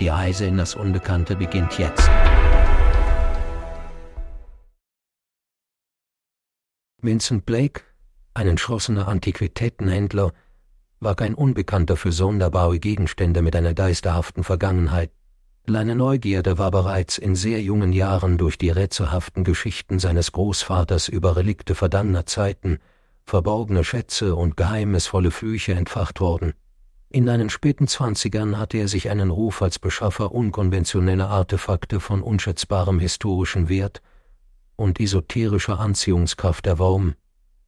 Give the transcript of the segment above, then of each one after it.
Die Reise in das Unbekannte beginnt jetzt. Vincent Blake, ein entschlossener Antiquitätenhändler, war kein Unbekannter für sonderbare Gegenstände mit einer geisterhaften Vergangenheit. Seine Neugierde war bereits in sehr jungen Jahren durch die rätselhaften Geschichten seines Großvaters über Relikte vergangener Zeiten, verborgene Schätze und geheimnisvolle Flüche entfacht worden. In seinen späten Zwanzigern hatte er sich einen Ruf als Beschaffer unkonventioneller Artefakte von unschätzbarem historischen Wert und esoterischer Anziehungskraft erworben.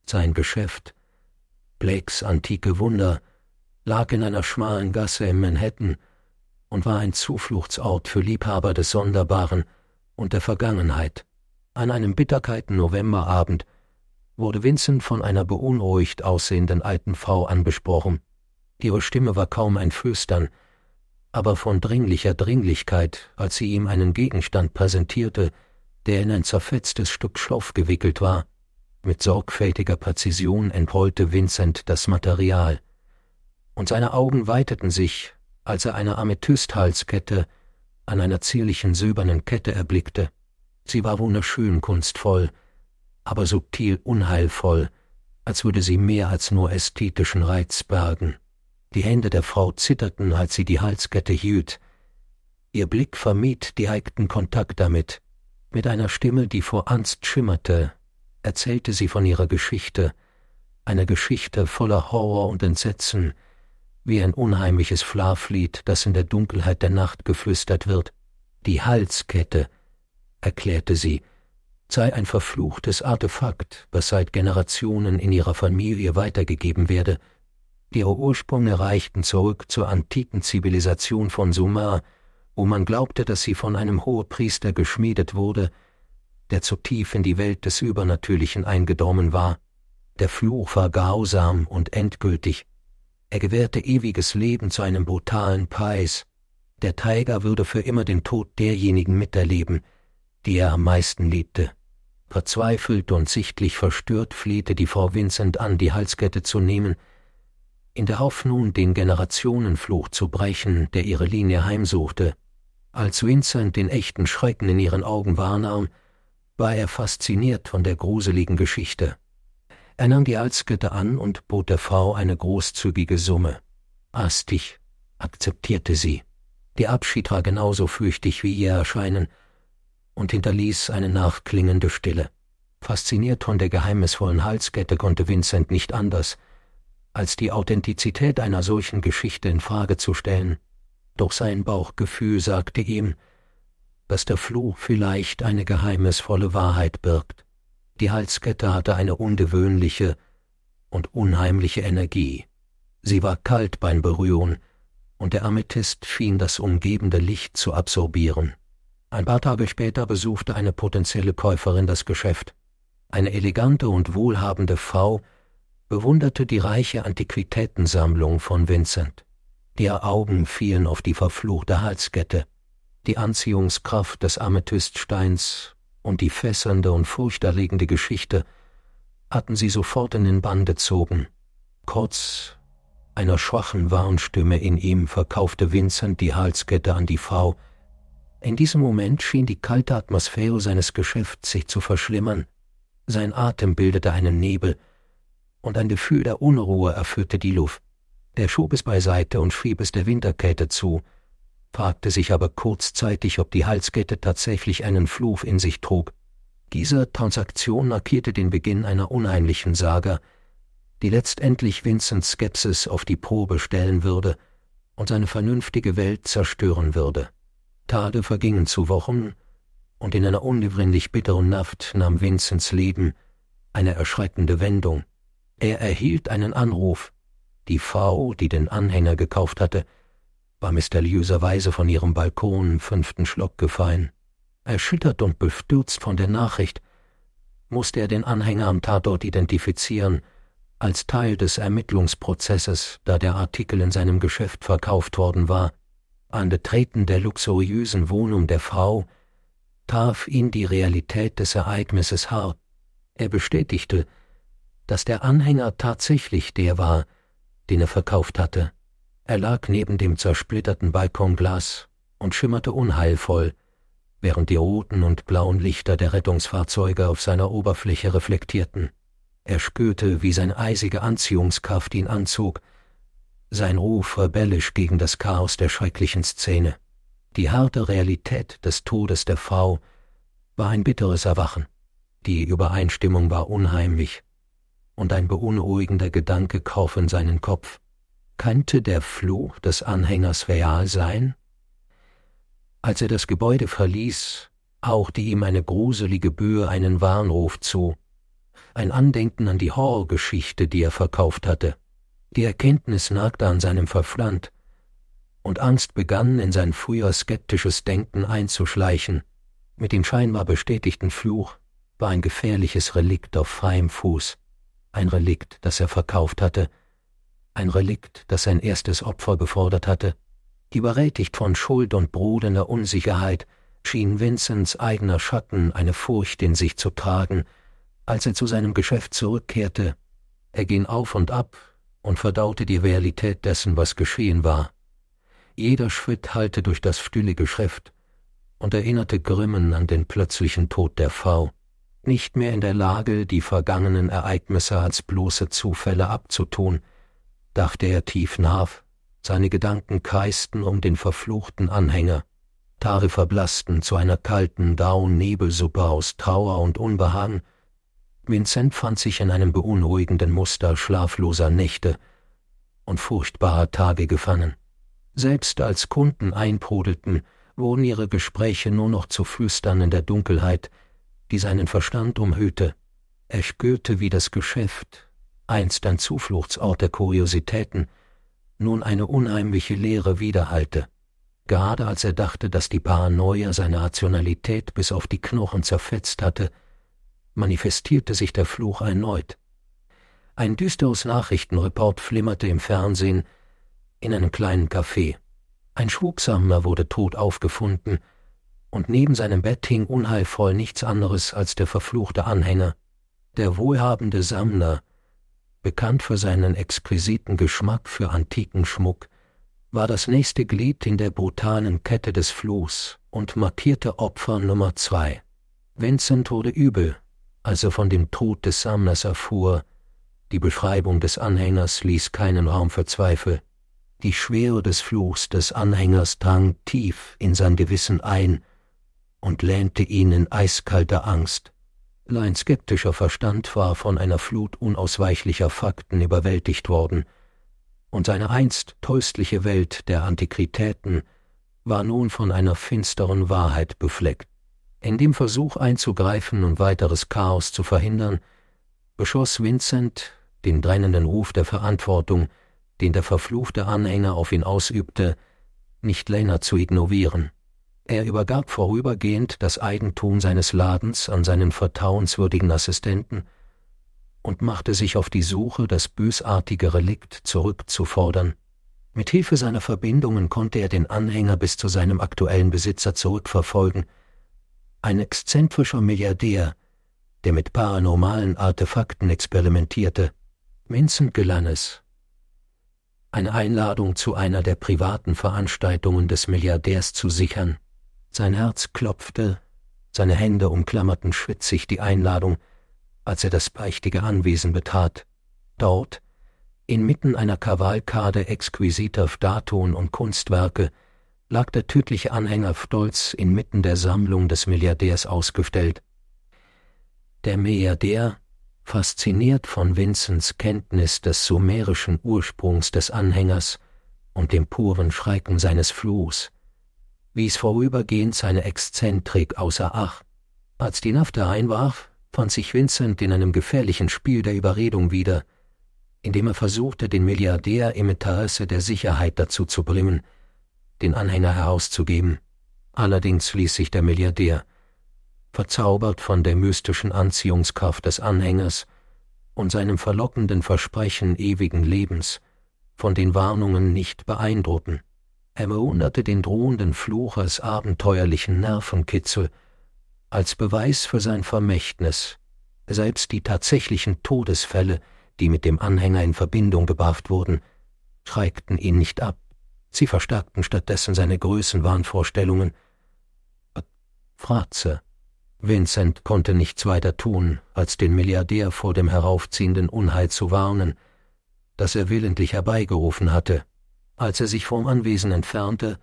Sein Geschäft, Blakes antike Wunder, lag in einer schmalen Gasse in Manhattan und war ein Zufluchtsort für Liebhaber des Sonderbaren und der Vergangenheit. An einem bitterkalten Novemberabend wurde Vincent von einer beunruhigt aussehenden alten Frau angesprochen. Ihre Stimme war kaum ein Flüstern, aber von dringlicher Dringlichkeit, als sie ihm einen Gegenstand präsentierte, der in ein zerfetztes Stück Stoff gewickelt war. Mit sorgfältiger Präzision entrollte Vincent das Material, und seine Augen weiteten sich, als er eine Amethysthalskette an einer zierlichen silbernen Kette erblickte. Sie war wunderschön kunstvoll, aber subtil unheilvoll, als würde sie mehr als nur ästhetischen Reiz bergen. Die Hände der Frau zitterten, als sie die Halskette hielt. Ihr Blick vermied direkten Kontakt damit. Mit einer Stimme, die vor Angst schimmerte, erzählte sie von ihrer Geschichte, eine Geschichte voller Horror und Entsetzen, wie ein unheimliches Schlaflied, das in der Dunkelheit der Nacht geflüstert wird. Die Halskette, erklärte sie, sei ein verfluchtes Artefakt, das seit Generationen in ihrer Familie weitergegeben werde, Ihre Ursprünge reichten zurück zur antiken Zivilisation von Sumer, wo man glaubte, dass sie von einem Hohepriester geschmiedet wurde, der zu tief in die Welt des Übernatürlichen eingedrungen war. Der Fluch war grausam und endgültig. Er gewährte ewiges Leben zu einem brutalen Preis. Der Tiger würde für immer den Tod derjenigen miterleben, die er am meisten liebte. Verzweifelt und sichtlich verstört flehte die Frau Vincent an, die Halskette zu nehmen, in der Hoffnung, den Generationenfluch zu brechen, der ihre Linie heimsuchte. Als Vincent den echten Schrecken in ihren Augen wahrnahm, war er fasziniert von der gruseligen Geschichte. Er nahm die Halskette an und bot der Frau eine großzügige Summe. Hastig akzeptierte sie. Der Abschied war genauso fürchtig wie ihr Erscheinen und hinterließ eine nachklingende Stille. Fasziniert von der geheimnisvollen Halskette konnte Vincent nicht anders, als die Authentizität einer solchen Geschichte in Frage zu stellen, doch sein Bauchgefühl sagte ihm, dass der Fluch vielleicht eine geheimnisvolle Wahrheit birgt. Die Halskette hatte eine ungewöhnliche und unheimliche Energie. Sie war kalt beim Berühren, und der Amethyst schien das umgebende Licht zu absorbieren. Ein paar Tage später besuchte eine potenzielle Käuferin das Geschäft. Eine elegante und wohlhabende Frau bewunderte die reiche Antiquitätensammlung von Vincent. Ihre Augen fielen auf die verfluchte Halskette, die Anziehungskraft des Amethyststeins und die fesselnde und furchterregende Geschichte hatten sie sofort in den Bann gezogen. Kurz einer schwachen Warnstimme in ihm verkaufte Vincent die Halskette an die Frau. In diesem Moment schien die kalte Atmosphäre seines Geschäfts sich zu verschlimmern. Sein Atem bildete einen Nebel, und ein Gefühl der Unruhe erfüllte die Luft. Er schob es beiseite und schrieb es der Winterkälte zu, fragte sich aber kurzzeitig, ob die Halskette tatsächlich einen Fluch in sich trug. Diese Transaktion markierte den Beginn einer unheimlichen Saga, die letztendlich Vincents Skepsis auf die Probe stellen würde und seine vernünftige Welt zerstören würde. Tage vergingen zu Wochen, und in einer ungewöhnlich bitteren Nacht nahm Vincents Leben eine erschreckende Wendung. Er erhielt einen Anruf. Die Frau, die den Anhänger gekauft hatte, war mysteriöserweise von ihrem Balkon im fünften Schlock gefallen. Erschüttert und bestürzt von der Nachricht, musste er den Anhänger am Tatort identifizieren, als Teil des Ermittlungsprozesses, da der Artikel in seinem Geschäft verkauft worden war. An Betreten der luxuriösen Wohnung der Frau traf ihn die Realität des Ereignisses hart. Er bestätigte, dass der Anhänger tatsächlich der war, den er verkauft hatte. Er lag neben dem zersplitterten Balkonglas und schimmerte unheilvoll, während die roten und blauen Lichter der Rettungsfahrzeuge auf seiner Oberfläche reflektierten. Er spürte, wie seine eisige Anziehungskraft ihn anzog, sein Ruf rebellisch gegen das Chaos der schrecklichen Szene. Die harte Realität des Todes der Frau war ein bitteres Erwachen. Die Übereinstimmung war unheimlich, und ein beunruhigender Gedanke kroch in seinen Kopf. Könnte der Fluch des Anhängers real sein? Als er das Gebäude verließ, hauchte ihm eine gruselige Böe einen Warnruf zu, ein Andenken an die Horrorgeschichte, die er verkauft hatte. Die Erkenntnis nagte an seinem Verstand, und Angst begann in sein früher skeptisches Denken einzuschleichen. Mit dem scheinbar bestätigten Fluch war ein gefährliches Relikt auf freiem Fuß, ein Relikt, das er verkauft hatte, ein Relikt, das sein erstes Opfer gefordert hatte, Überwältigt von Schuld und brodender Unsicherheit schien Vincents eigener Schatten eine Furcht in sich zu tragen, als er zu seinem Geschäft zurückkehrte. Er ging auf und ab und verdaute die Realität dessen, was geschehen war. Jeder Schritt hallte durch das stille Geschäft und erinnerte Grimmen an den plötzlichen Tod der Frau, nicht mehr in der Lage, die vergangenen Ereignisse als bloße Zufälle abzutun, dachte er tief nach seine Gedanken kreisten um den verfluchten Anhänger. Tare verblassten zu einer kalten, dauen Nebelsuppe aus Trauer und Unbehagen. Vincent fand sich in einem beunruhigenden Muster schlafloser Nächte und furchtbarer Tage gefangen. Selbst als Kunden einprudelten, wurden ihre Gespräche nur noch zu Flüstern in der Dunkelheit, die seinen Verstand umhüllte. Er spürte, wie das Geschäft, einst ein Zufluchtsort der Kuriositäten, nun eine unheimliche Leere widerhallte. Gerade als er dachte, dass die Paranoia seine Rationalität bis auf die Knochen zerfetzt hatte, manifestierte sich der Fluch erneut. Ein düsteres Nachrichtenreport flimmerte im Fernsehen in einem kleinen Café. Ein Schwugsammler wurde tot aufgefunden, und neben seinem Bett hing unheilvoll nichts anderes als der verfluchte Anhänger. Der wohlhabende Sammler, bekannt für seinen exquisiten Geschmack für antiken Schmuck, war das nächste Glied in der brutalen Kette des Fluchs und markierte Opfer Nummer zwei. Vincent wurde übel, als er von dem Tod des Sammlers erfuhr. Die Beschreibung des Anhängers ließ keinen Raum für Zweifel. Die Schwere des Fluchs des Anhängers drang tief in sein Gewissen ein und lähmte ihn in eiskalter Angst. Sein skeptischer Verstand war von einer Flut unausweichlicher Fakten überwältigt worden, und seine einst tröstliche Welt der Antiquitäten war nun von einer finsteren Wahrheit befleckt. In dem Versuch einzugreifen und weiteres Chaos zu verhindern, beschloss Vincent, den drängenden Ruf der Verantwortung, den der verfluchte Anhänger auf ihn ausübte, nicht länger zu ignorieren. Er übergab vorübergehend das Eigentum seines Ladens an seinen vertrauenswürdigen Assistenten und machte sich auf die Suche, das bösartige Relikt zurückzufordern. Mit Hilfe seiner Verbindungen konnte er den Anhänger bis zu seinem aktuellen Besitzer zurückverfolgen. Ein exzentrischer Milliardär, der mit paranormalen Artefakten experimentierte. Vincent gelang es, eine Einladung zu einer der privaten Veranstaltungen des Milliardärs zu sichern. Sein Herz klopfte, seine Hände umklammerten schwitzig die Einladung, als er das prächtige Anwesen betrat. Dort, inmitten einer Kavalkade exquisiter Statuen und Kunstwerke, lag der tödliche Anhänger stolz inmitten der Sammlung des Milliardärs ausgestellt. Der Milliardär, fasziniert von Vincents Kenntnis des sumerischen Ursprungs des Anhängers und dem puren Schrecken seines Fluchs, wies vorübergehend seine Exzentrik außer Acht. Als die Nafte einwarf, fand sich Vincent in einem gefährlichen Spiel der Überredung wieder, indem er versuchte, den Milliardär im Interesse der Sicherheit dazu zu bringen, den Anhänger herauszugeben. Allerdings ließ sich der Milliardär, verzaubert von der mystischen Anziehungskraft des Anhängers und seinem verlockenden Versprechen ewigen Lebens, von den Warnungen nicht beeindrucken. Er bewunderte den drohenden Fluch als abenteuerlichen Nervenkitzel, als Beweis für sein Vermächtnis. Selbst die tatsächlichen Todesfälle, die mit dem Anhänger in Verbindung gebracht wurden, schreckten ihn nicht ab. Sie verstärkten stattdessen seine Größenwahnvorstellungen. Fratze. Vincent konnte nichts weiter tun, als den Milliardär vor dem heraufziehenden Unheil zu warnen, das er willentlich herbeigerufen hatte. Als er sich vom Anwesen entfernte,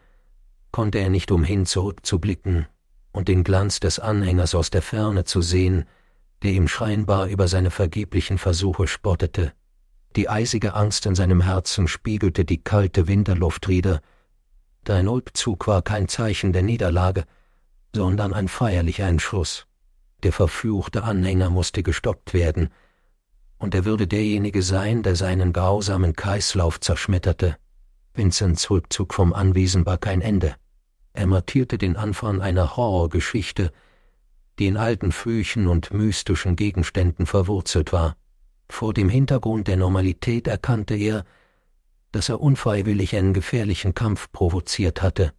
konnte er nicht umhin zurückzublicken und den Glanz des Anhängers aus der Ferne zu sehen, der ihm scheinbar über seine vergeblichen Versuche spottete. Die eisige Angst in seinem Herzen spiegelte die kalte Winterluft wider. Dein Rückzug war kein Zeichen der Niederlage, sondern ein feierlicher Entschluss. Der verfluchte Anhänger musste gestoppt werden, und er würde derjenige sein, der seinen grausamen Kreislauf zerschmetterte. Vincents Rückzug vom Anwesen war kein Ende. Er martierte den Anfang einer Horrorgeschichte, die in alten Flüchen und mystischen Gegenständen verwurzelt war. Vor dem Hintergrund der Normalität erkannte er, dass er unfreiwillig einen gefährlichen Kampf provoziert hatte.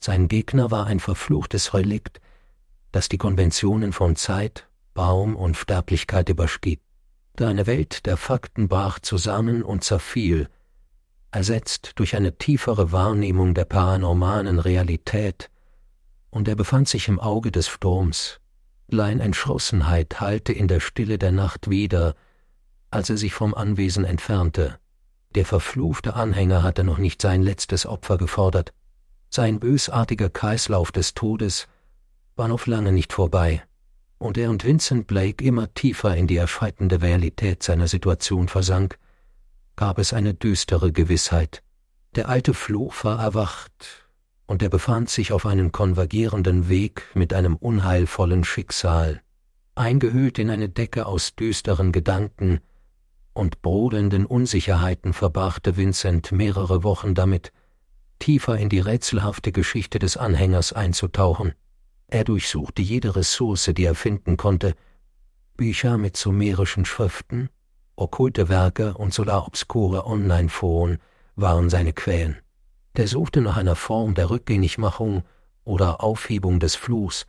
Sein Gegner war ein verfluchtes Relikt, das die Konventionen von Zeit, Baum und Sterblichkeit überstieg. Deine Welt der Fakten brach zusammen und zerfiel, ersetzt durch eine tiefere Wahrnehmung der paranormalen Realität, und er befand sich im Auge des Sturms. Lein Entschlossenheit hallte in der Stille der Nacht wieder, als er sich vom Anwesen entfernte. Der verfluchte Anhänger hatte noch nicht sein letztes Opfer gefordert. Sein bösartiger Kreislauf des Todes war noch lange nicht vorbei, und er und Vincent Blake immer tiefer in die erschreckende Realität seiner Situation versank, gab es eine düstere Gewissheit. Der alte Fluch war erwacht, und er befand sich auf einem konvergierenden Weg mit einem unheilvollen Schicksal, eingehüllt in eine Decke aus düsteren Gedanken und brodelnden Unsicherheiten verbrachte Vincent mehrere Wochen damit, tiefer in die rätselhafte Geschichte des Anhängers einzutauchen. Er durchsuchte jede Ressource, die er finden konnte, Bücher mit sumerischen Schriften, okkulte Werke und sogar obskure Online-Foren waren seine Quellen. Der suchte nach einer Form der Rückgängigmachung oder Aufhebung des Fluchs,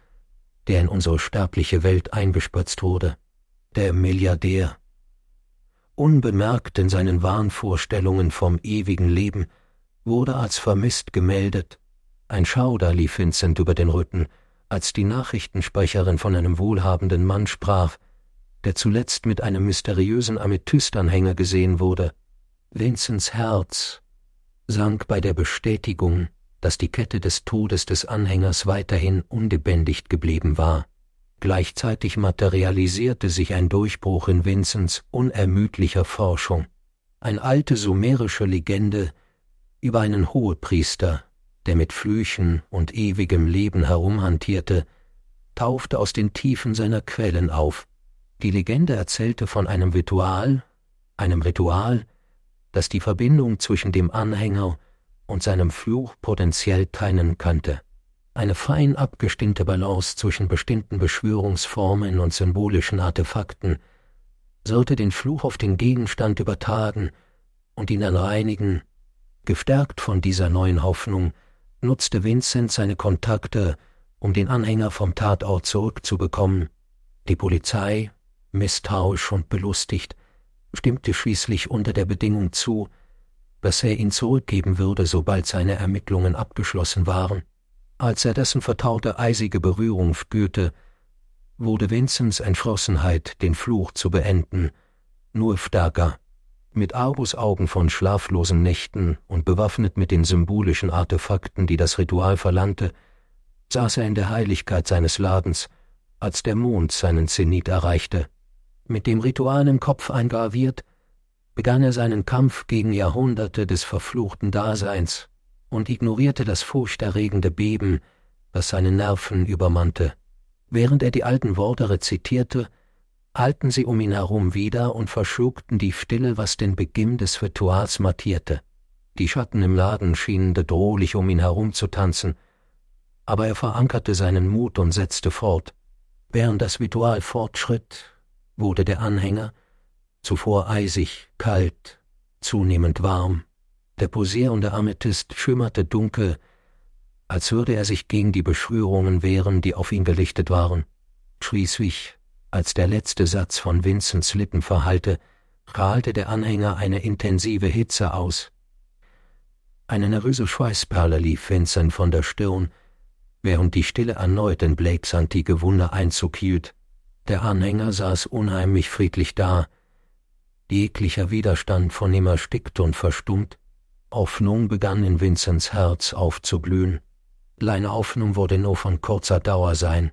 der in unsere sterbliche Welt eingespritzt wurde. Der Milliardär. Unbemerkt in seinen Wahnvorstellungen vom ewigen Leben wurde als vermisst gemeldet. Ein Schauder lief Vincent über den Rücken, als die Nachrichtensprecherin von einem wohlhabenden Mann sprach, der zuletzt mit einem mysteriösen Amethystanhänger gesehen wurde. Vincents Herz sank bei der Bestätigung, dass die Kette des Todes des Anhängers weiterhin ungebändigt geblieben war. Gleichzeitig materialisierte sich ein Durchbruch in Vincents unermüdlicher Forschung. Eine alte sumerische Legende über einen Hohepriester, der mit Flüchen und ewigem Leben herumhantierte, taufte aus den Tiefen seiner Quellen auf. Die Legende erzählte von einem Ritual, einem Ritual, das die Verbindung zwischen dem Anhänger und seinem Fluch potenziell teilen könnte. Eine fein abgestimmte Balance zwischen bestimmten Beschwörungsformen und symbolischen Artefakten sollte den Fluch auf den Gegenstand übertragen und ihn dann reinigen, Gestärkt von dieser neuen Hoffnung nutzte Vincent seine Kontakte, um den Anhänger vom Tatort zurückzubekommen. Die Polizei, misstrauisch und belustigt, stimmte schließlich unter der Bedingung zu, dass er ihn zurückgeben würde, sobald seine Ermittlungen abgeschlossen waren. Als er dessen vertraute eisige Berührung spürte, wurde Vincents Entschlossenheit, den Fluch zu beenden, nur stärker. Mit Argusaugen von schlaflosen Nächten und bewaffnet mit den symbolischen Artefakten, die das Ritual verlangte, saß er in der Heiligkeit seines Ladens, als der Mond seinen Zenit erreichte. Mit dem Ritual im Kopf eingraviert, begann er seinen Kampf gegen Jahrhunderte des verfluchten Daseins und ignorierte das furchterregende Beben, das seine Nerven übermannte. Während er die alten Worte rezitierte, hallten sie um ihn herum wieder und verschlugten die Stille, was den Beginn des Rituals markierte. Die Schatten im Laden schienen bedrohlich um ihn herum zu tanzen, aber er verankerte seinen Mut und setzte fort. Während das Ritual fortschritt, wurde der Anhänger, zuvor eisig, kalt, zunehmend warm. Der posierende Amethyst schimmerte dunkel, als würde er sich gegen die Beschwörungen wehren, die auf ihn gerichtet waren. Schließlich, als der letzte Satz von Vincents Lippen verhallte, strahlte der Anhänger eine intensive Hitze aus. Eine nervöse Schweißperle lief Vincent von der Stirn, während die Stille erneut in Blakes antike Wunder Einzug hielt. Der Anhänger saß unheimlich friedlich da, jeglicher Widerstand von ihm erstickt und verstummt. Hoffnung begann in Vincents Herz aufzublühen. Seine Hoffnung wurde nur von kurzer Dauer sein.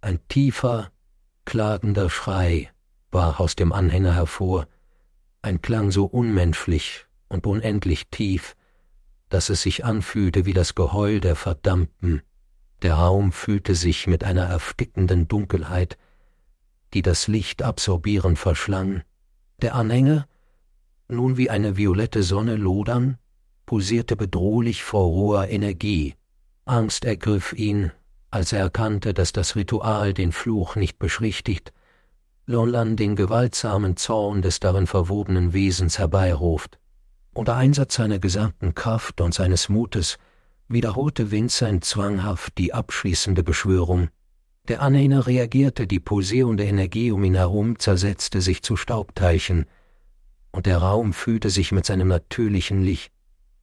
Ein tiefer, klagender Schrei war aus dem Anhänger hervor, ein Klang so unmenschlich und unendlich tief, dass es sich anfühlte wie das Geheul der Verdammten. Der Raum fühlte sich mit einer erstickenden Dunkelheit, die das Licht absorbierend verschlang. Der Anhänger, nun wie eine violette Sonne lodern, pulsierte bedrohlich vor roher Energie. Angst ergriff ihn, als er erkannte, dass das Ritual den Fluch nicht beschwichtigt, sondern den gewaltsamen Zorn des darin verwobenen Wesens herbeiruft. Unter Einsatz seiner gesamten Kraft und seines Mutes wiederholte Vincent zwanghaft die abschließende Beschwörung. Der Anhänger reagierte, die pulsierende Energie um ihn herum zersetzte sich zu Staubteilchen, und der Raum fühlte sich mit seinem natürlichen Licht.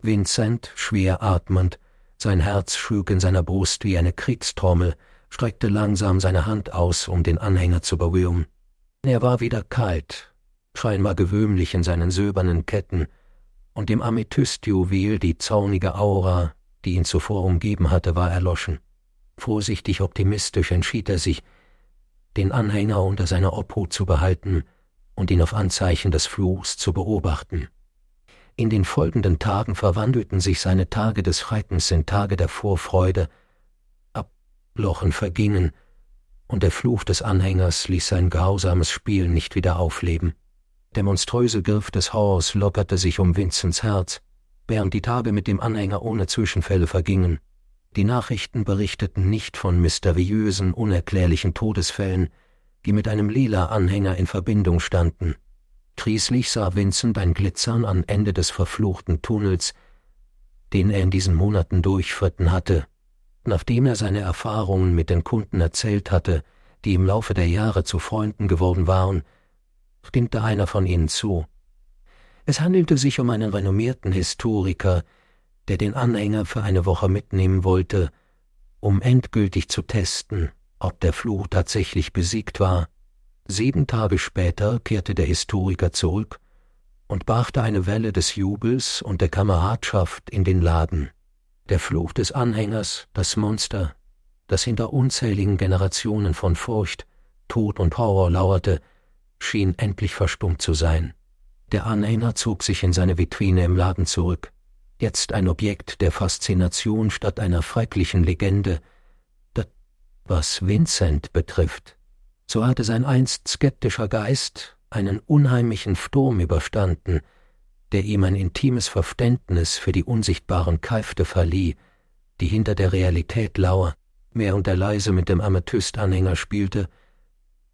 Vincent, schwer atmend, sein Herz schlug in seiner Brust wie eine Kriegstrommel, streckte langsam seine Hand aus, um den Anhänger zu berühren. Er war wieder kalt, scheinbar gewöhnlich in seinen silbernen Ketten, und dem Amethystjuwel die zornige Aura, die ihn zuvor umgeben hatte, war erloschen. Vorsichtig optimistisch entschied er sich, den Anhänger unter seiner Obhut zu behalten und ihn auf Anzeichen des Fluchs zu beobachten. In den folgenden Tagen verwandelten sich seine Tage des Schreckens in Tage der Vorfreude, Ablochen vergingen, und der Fluch des Anhängers ließ sein grausames Spiel nicht wieder aufleben. Der monströse Griff des Horrors lockerte sich um Vinzens Herz, während die Tage mit dem Anhänger ohne Zwischenfälle vergingen. Die Nachrichten berichteten nicht von mysteriösen, unerklärlichen Todesfällen, die mit einem lila Anhänger in Verbindung standen. Schließlich sah Vincent ein Glitzern am Ende des verfluchten Tunnels, den er in diesen Monaten durchfritten hatte. Nachdem er seine Erfahrungen mit den Kunden erzählt hatte, die im Laufe der Jahre zu Freunden geworden waren, stimmte einer von ihnen zu. Es handelte sich um einen renommierten Historiker, der den Anhänger für eine Woche mitnehmen wollte, um endgültig zu testen, ob der Fluch tatsächlich besiegt war. Sieben Tage später kehrte der Historiker zurück und brachte eine Welle des Jubels und der Kameradschaft in den Laden. Der Fluch des Anhängers, das Monster, das hinter unzähligen Generationen von Furcht, Tod und Horror lauerte, schien endlich verstummt zu sein. Der Anhänger zog sich in seine Vitrine im Laden zurück, jetzt ein Objekt der Faszination statt einer schrecklichen Legende. Das, was Vincent betrifft, so hatte sein einst skeptischer Geist einen unheimlichen Sturm überstanden, der ihm ein intimes Verständnis für die unsichtbaren Kräfte verlieh, die hinter der Realität lauer. Während er leise mit dem Amethystanhänger spielte,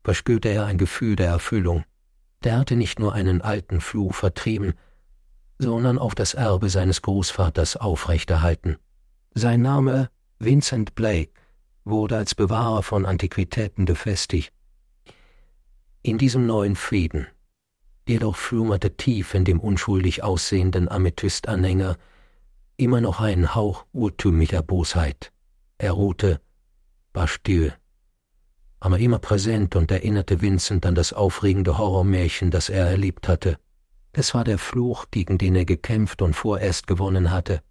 verspürte er ein Gefühl der Erfüllung. Der hatte nicht nur einen alten Fluch vertrieben, sondern auch das Erbe seines Großvaters aufrechterhalten. Sein Name Vincent Blake wurde als Bewahrer von Antiquitäten befestigt in diesem neuen Frieden. Jedoch schlummerte tief in dem unschuldig aussehenden Amethystanhänger immer noch ein Hauch urtümlicher Bosheit. Er ruhte, war still, aber immer präsent und erinnerte Vincent an das aufregende Horrormärchen, das er erlebt hatte. Es war der Fluch, gegen den er gekämpft und vorerst gewonnen hatte.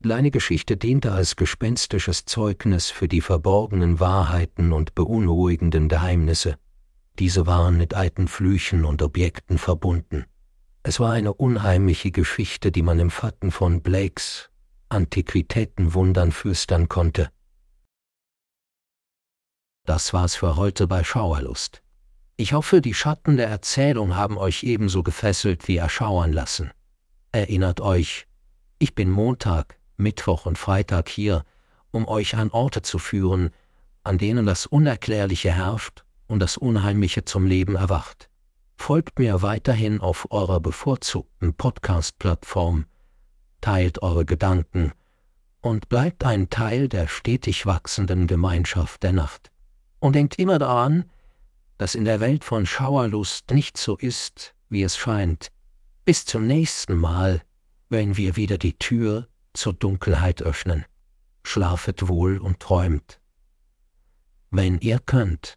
Seine Geschichte diente als gespenstisches Zeugnis für die verborgenen Wahrheiten und beunruhigenden Geheimnisse. Diese waren mit alten Flüchen und Objekten verbunden. Es war eine unheimliche Geschichte, die man im Fatten von Blakes Antiquitätenwundern flüstern konnte. Das war's für heute bei Schauerlust. Ich hoffe, die Schatten der Erzählung haben euch ebenso gefesselt wie erschauern lassen. Erinnert euch, Ich bin Montag, Mittwoch und Freitag hier, um euch an Orte zu führen, an denen das Unerklärliche herrscht und das Unheimliche zum Leben erwacht. Folgt mir weiterhin auf eurer bevorzugten Podcast-Plattform, teilt eure Gedanken und bleibt ein Teil der stetig wachsenden Gemeinschaft der Nacht. Und denkt immer daran, dass in der Welt von Schauerlust nicht so ist, wie es scheint. Bis zum nächsten Mal, wenn wir wieder die Tür zur Dunkelheit öffnen. Schlafet wohl und träumt. Wenn ihr könnt.